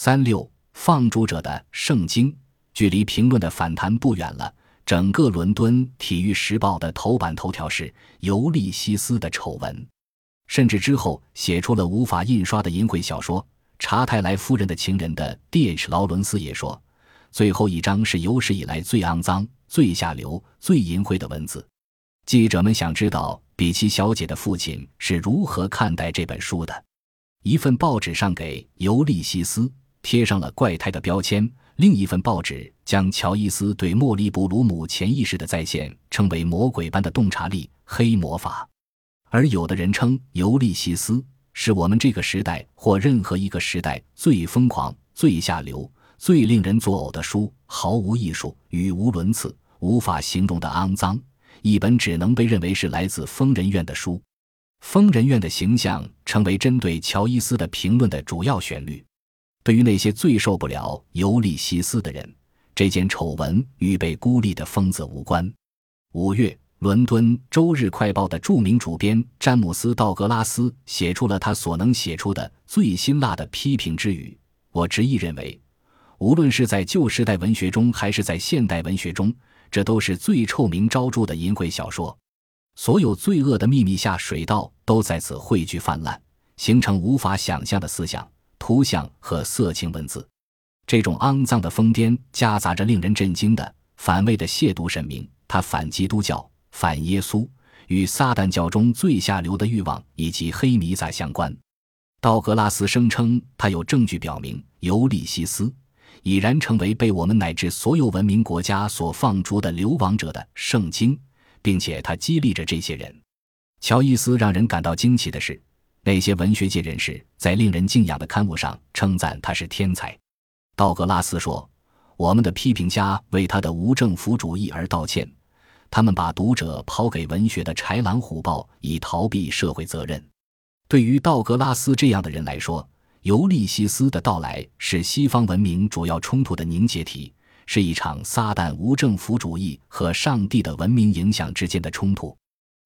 三六放逐者的圣经，距离评论的反弹不远了。整个伦敦《体育时报》的头版头条是尤利西斯的丑闻，甚至之后写出了无法印刷的淫秽小说《查泰莱夫人的情人》的 D.H. 劳伦斯也说，最后一章是有史以来最肮脏、最下流、最淫秽的文字。记者们想知道比奇小姐的父亲是如何看待这本书的。一份报纸上给尤利西斯贴上了怪胎的标签。另一份报纸将乔伊斯对莫利布鲁姆潜意识的再现称为魔鬼般的洞察力、黑魔法，而有的人称《尤利西斯》是我们这个时代或任何一个时代最疯狂、最下流、最令人作呕的书，毫无艺术、语无伦次、无法形容的肮脏，一本只能被认为是来自疯人院的书。疯人院的形象成为针对乔伊斯的评论的主要旋律。对于那些最受不了尤利西斯的人，这件丑闻与被孤立的疯子无关。五月，伦敦《周日快报》的著名主编詹姆斯·道格拉斯写出了他所能写出的最辛辣的批评之语。我执意认为，无论是在旧时代文学中，还是在现代文学中，这都是最臭名昭著的淫秽小说。所有罪恶的秘密下水道都在此汇聚泛滥，形成无法想象的思想。图像和色情文字，这种肮脏的疯癫夹杂着令人震惊的反胃的亵渎神明。他反基督教、反耶稣，与撒旦教中最下流的欲望以及黑弥撒相关。道格拉斯声称，他有证据表明《尤利西斯》已然成为被我们乃至所有文明国家所放逐的流亡者的圣经，并且他激励着这些人。乔伊斯让人感到惊奇的是。那些文学界人士在令人敬仰的刊物上称赞他是天才，道格拉斯说：“我们的批评家为他的无政府主义而道歉，他们把读者抛给文学的豺狼虎豹，以逃避社会责任。”对于道格拉斯这样的人来说，《尤利西斯》的到来是西方文明主要冲突的凝结体，是一场撒旦无政府主义和上帝的文明影响之间的冲突。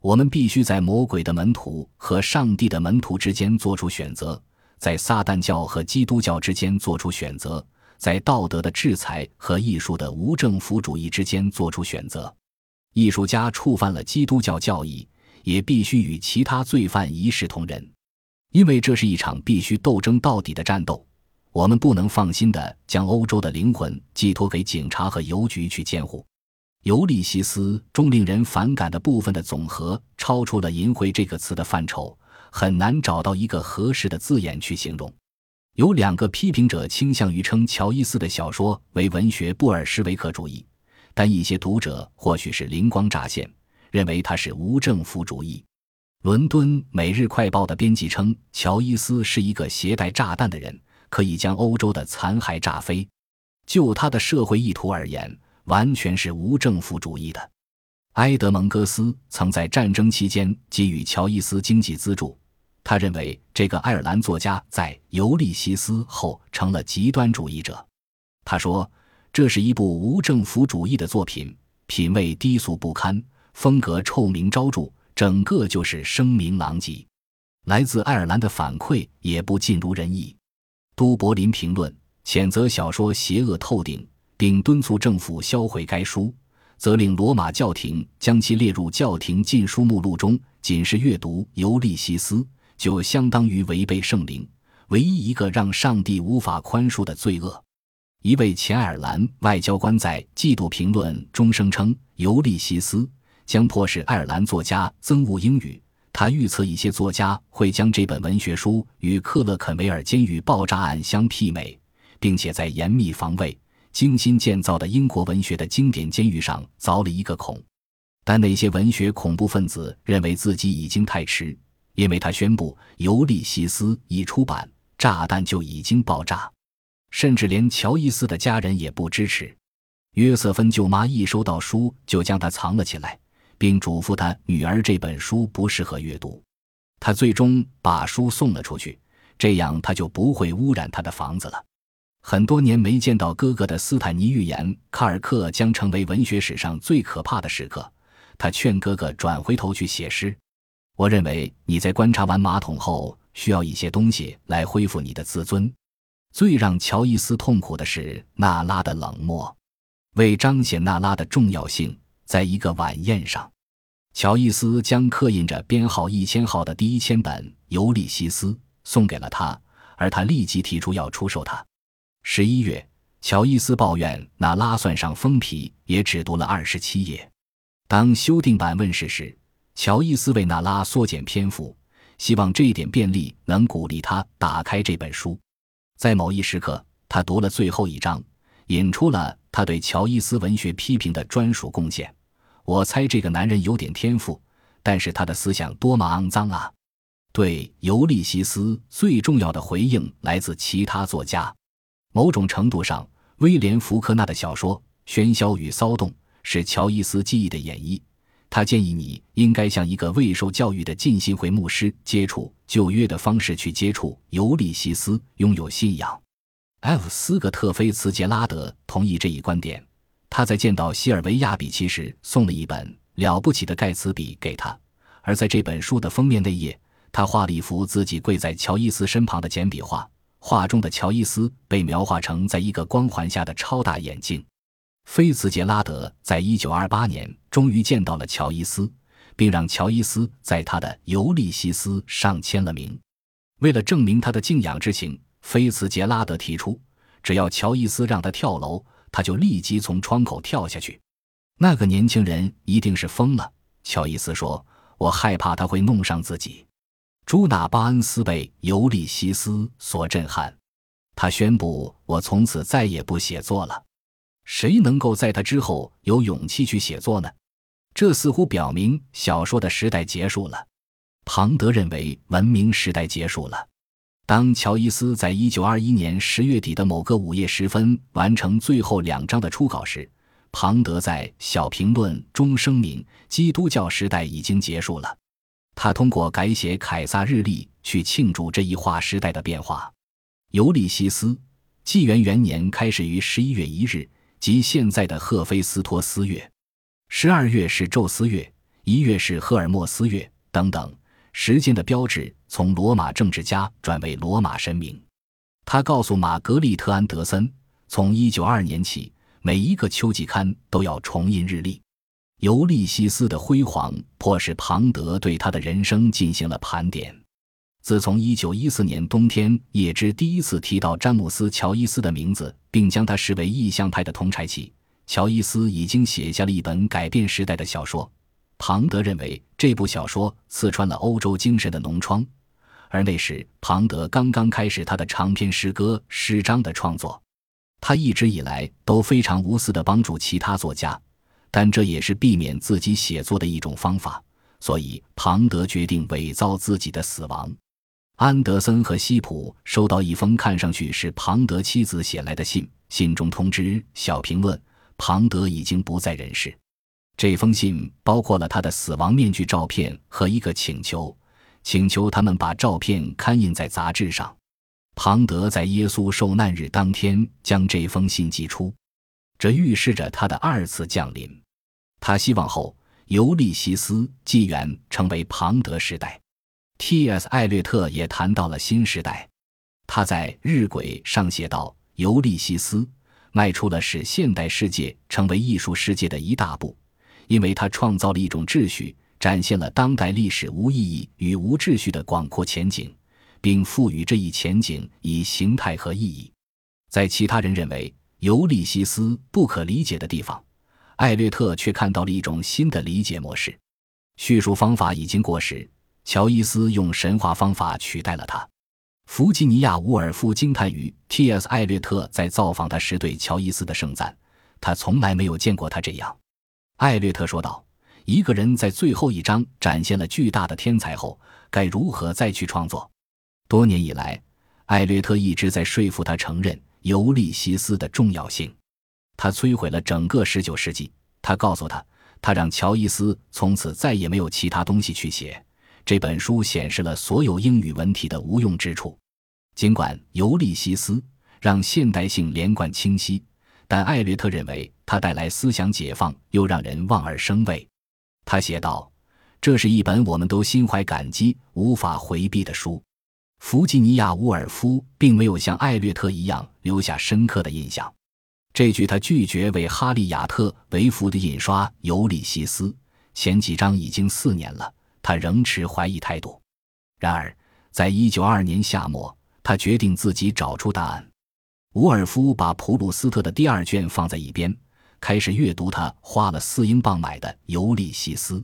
我们必须在魔鬼的门徒和上帝的门徒之间做出选择，在撒旦教和基督教之间做出选择，在道德的制裁和艺术的无政府主义之间做出选择。艺术家触犯了基督教教义，也必须与其他罪犯一视同仁，因为这是一场必须斗争到底的战斗。我们不能放心地将欧洲的灵魂寄托给警察和邮局去监护。尤利西斯中令人反感的部分的总和超出了“淫秽”这个词的范畴，很难找到一个合适的字眼去形容。有两个批评者倾向于称乔伊斯的小说为文学布尔什维克主义，但一些读者或许是灵光乍现，认为他是无政府主义。伦敦《每日快报》的编辑称，乔伊斯是一个携带炸弹的人，可以将欧洲的残骸炸飞。就他的社会意图而言。完全是无政府主义的。埃德蒙·戈斯曾在战争期间给予乔伊斯经济资助。他认为这个爱尔兰作家在《尤利西斯》后成了极端主义者。他说：“这是一部无政府主义的作品，品味低俗不堪，风格臭名昭著，整个就是声名狼藉。”来自爱尔兰的反馈也不尽如人意。都柏林评论谴责小说邪恶透顶。并敦促政府销毁该书，责令罗马教廷将其列入教廷禁书目录中。仅是阅读《尤利西斯》，就相当于违背圣灵，唯一一个让上帝无法宽恕的罪恶。一位前爱尔兰外交官在《季度评论》中声称，《尤利西斯》将迫使爱尔兰作家憎恶英语。他预测一些作家会将这本文学书与克勒肯维尔监狱爆炸案相媲美，并且在严密防卫。精心建造的英国文学的经典监狱上凿了一个孔，但那些文学恐怖分子认为自己已经太迟，因为他宣布《尤利西斯》一出版，炸弹就已经爆炸，甚至连乔伊斯的家人也不支持。约瑟芬舅妈一收到书就将它藏了起来，并嘱咐他女儿这本书不适合阅读。他最终把书送了出去，这样他就不会污染他的房子了。很多年没见到哥哥的斯坦尼预言，卡尔克将成为文学史上最可怕的时刻。他劝哥哥转回头去写诗。我认为你在观察完马桶后，需要一些东西来恢复你的自尊。最让乔伊斯痛苦的是娜拉的冷漠。为彰显娜拉的重要性，在一个晚宴上，乔伊斯将刻印着编号一千号的第一千本《尤利西斯》送给了他，而他立即提出要出售它。十一月，乔伊斯抱怨娜拉算上封皮也只读了二十七页。当修订版问世时，乔伊斯为娜拉缩减篇幅，希望这一点便利能鼓励他打开这本书。在某一时刻，他读了最后一章，引出了。他对乔伊斯文学批评的专属贡献，我猜这个男人有点天赋，但是他的思想多么肮脏啊！对《尤利西斯》最重要的回应来自其他作家。某种程度上，威廉·福克纳的小说《喧嚣与骚动》是乔伊斯记忆的演绎。他建议你应该像一个未受教育的浸信会牧师接触旧约的方式去接触《尤利西斯》，拥有信仰。F. 斯格特菲茨杰拉德同意这一观点。他在见到西尔维亚比奇时，送了一本了不起的盖茨比给他。而在这本书的封面内页，他画了一幅自己跪在乔伊斯身旁的简笔画。画中的乔伊斯被描画成在一个光环下的超大眼镜。菲茨杰拉德在一九二八年终于见到了乔伊斯，并让乔伊斯在他的《尤利西斯》上签了名。为了证明他的敬仰之情。菲茨杰拉德提出，只要乔伊斯让他跳楼，他就立即从窗口跳下去。那个年轻人一定是疯了，乔伊斯说：“我害怕他会弄伤自己。”朱纳巴恩斯被《尤利西斯》所震撼，他宣布：“我从此再也不写作了。”谁能够在他之后有勇气去写作呢？这似乎表明小说的时代结束了。庞德认为文明时代结束了。当乔伊斯在一九二一年十月底的某个午夜时分完成最后两章的初稿时，庞德在小评论中声明：基督教时代已经结束了。他通过改写凯撒日历去庆祝这一划时代的变化。尤利西斯纪元元年开始于十一月一日，即现在的赫菲斯托斯月；十二月是宙斯月，一月是赫尔墨斯月，等等。时间的标志从罗马政治家转为罗马神明。他告诉玛格丽特·安德森，从192年起，每一个秋季刊都要重印日历。尤利西斯的辉煌迫使庞德对他的人生进行了盘点。自从1914年冬天叶芝第一次提到詹姆斯·乔伊斯的名字，并将他视为意象派的同柴起，乔伊斯已经写下了一本改变时代的小说。庞德认为这部小说刺穿了欧洲精神的脓疮，而那时庞德刚刚开始他的长篇诗歌诗章的创作。他一直以来都非常无私地帮助其他作家，但这也是避免自己写作的一种方法。所以庞德决定伪造自己的死亡。安德森和西普收到一封看上去是庞德妻子写来的信，信中通知小评论庞德已经不在人世。这封信包括了他的死亡面具照片和一个请求，请求他们把照片刊印在杂志上。庞德在耶稣受难日当天将这封信寄出，这预示着他的二次降临。他希望后《尤利西斯》纪元成为庞德时代。T.S. 艾略特也谈到了新时代。他在《日晷》上写道：“尤利西斯》迈出了使现代世界成为艺术世界的一大步。”因为他创造了一种秩序，展现了当代历史无意义与无秩序的广阔前景，并赋予这一前景以形态和意义。在其他人认为尤利西斯不可理解的地方，艾略特却看到了一种新的理解模式。叙述方法已经过时，乔伊斯用神话方法取代了他。弗吉尼亚·伍尔夫惊叹于 T.S. 艾略特在造访他时对乔伊斯的盛赞，他从来没有见过他这样。艾略特说道：“一个人在最后一章展现了巨大的天才后，该如何再去创作？”多年以来，艾略特一直在说服他承认《尤利西斯》的重要性。他摧毁了整个19世纪。他告诉他，他让乔伊斯从此再也没有其他东西去写。这本书显示了所有英语文体的无用之处。尽管《尤利西斯》让现代性连贯清晰。但艾略特认为，它带来思想解放，又让人望而生畏。他写道：“这是一本我们都心怀感激、无法回避的书。”弗吉尼亚·伍尔夫并没有像艾略特一样留下深刻的印象。这句他拒绝为哈利亚特维弗的印刷《尤利西斯》前几章已经四年了，他仍持怀疑态度。然而，在一九二二年夏末，他决定自己找出答案。伍尔夫把普鲁斯特的第二卷放在一边，开始阅读他花了四英镑买的《尤利西斯》。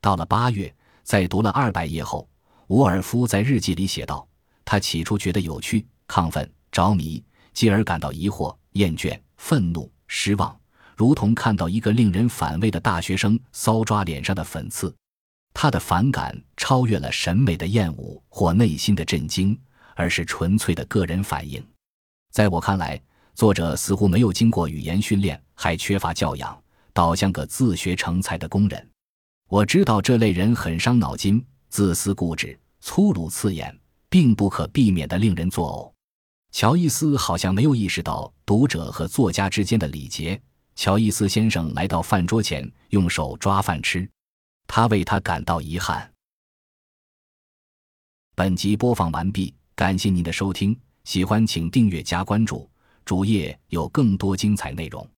到了八月，在读了二百页后，伍尔夫在日记里写道：“他起初觉得有趣、亢奋、着迷，继而感到疑惑、厌倦。”愤怒、失望，如同看到一个令人反胃的大学生搔抓脸上的粉刺。他的反感超越了审美的厌恶或内心的震惊，而是纯粹的个人反应。在我看来，作者似乎没有经过语言训练，还缺乏教养，倒像个自学成才的工人。我知道这类人很伤脑筋，自私固执、粗鲁刺眼，并不可避免地令人作呕。乔伊斯好像没有意识到读者和作家之间的礼节。乔伊斯先生来到饭桌前，用手抓饭吃，他为他感到遗憾。本集播放完毕，感谢您的收听，喜欢请订阅加关注，主页有更多精彩内容。